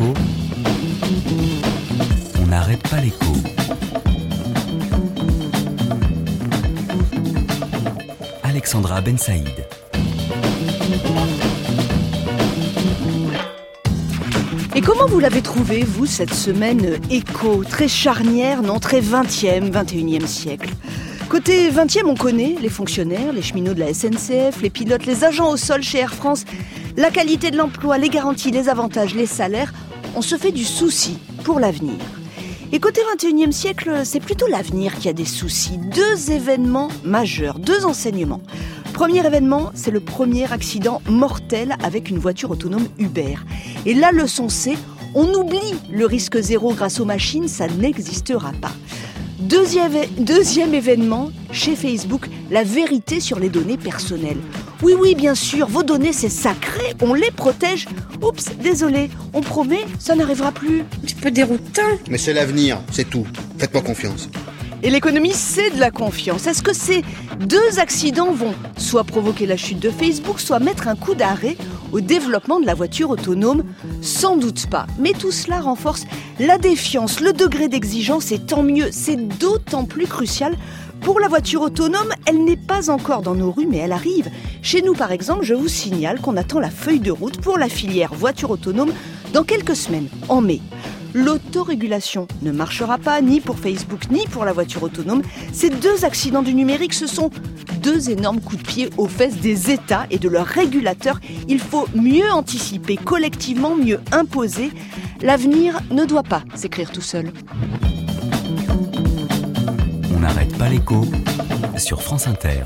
On n'arrête pas l'écho. Alexandra Ben Saïd. Et comment vous l'avez trouvé, vous, cette semaine écho, très charnière, non, très 20e, 21e siècle Côté 20e, on connaît les fonctionnaires, les cheminots de la SNCF, les pilotes, les agents au sol chez Air France, la qualité de l'emploi, les garanties, les avantages, les salaires. On se fait du souci pour l'avenir. Et côté 21e siècle, c'est plutôt l'avenir qui a des soucis. Deux événements majeurs, deux enseignements. Premier événement, c'est le premier accident mortel avec une voiture autonome Uber. Et la leçon c'est, on oublie le risque zéro grâce aux machines, ça n'existera pas. Deuxième, deuxième événement, chez Facebook, la vérité sur les données personnelles. Oui, oui, bien sûr, vos données, c'est sacré, on les protège. Oups, désolé, on promet, ça n'arrivera plus. Un petit peu déroutant. Mais c'est l'avenir, c'est tout. Faites-moi confiance. Et l'économie, c'est de la confiance. Est-ce que ces deux accidents vont soit provoquer la chute de Facebook, soit mettre un coup d'arrêt au développement de la voiture autonome Sans doute pas. Mais tout cela renforce la défiance, le degré d'exigence, et tant mieux. C'est d'autant plus crucial pour la voiture autonome, elle n'est pas encore dans nos rues, mais elle arrive. Chez nous, par exemple, je vous signale qu'on attend la feuille de route pour la filière voiture autonome dans quelques semaines, en mai. L'autorégulation ne marchera pas ni pour Facebook ni pour la voiture autonome. Ces deux accidents du numérique, ce sont deux énormes coups de pied aux fesses des États et de leurs régulateurs. Il faut mieux anticiper, collectivement mieux imposer. L'avenir ne doit pas s'écrire tout seul. On n'arrête pas l'écho sur France Inter.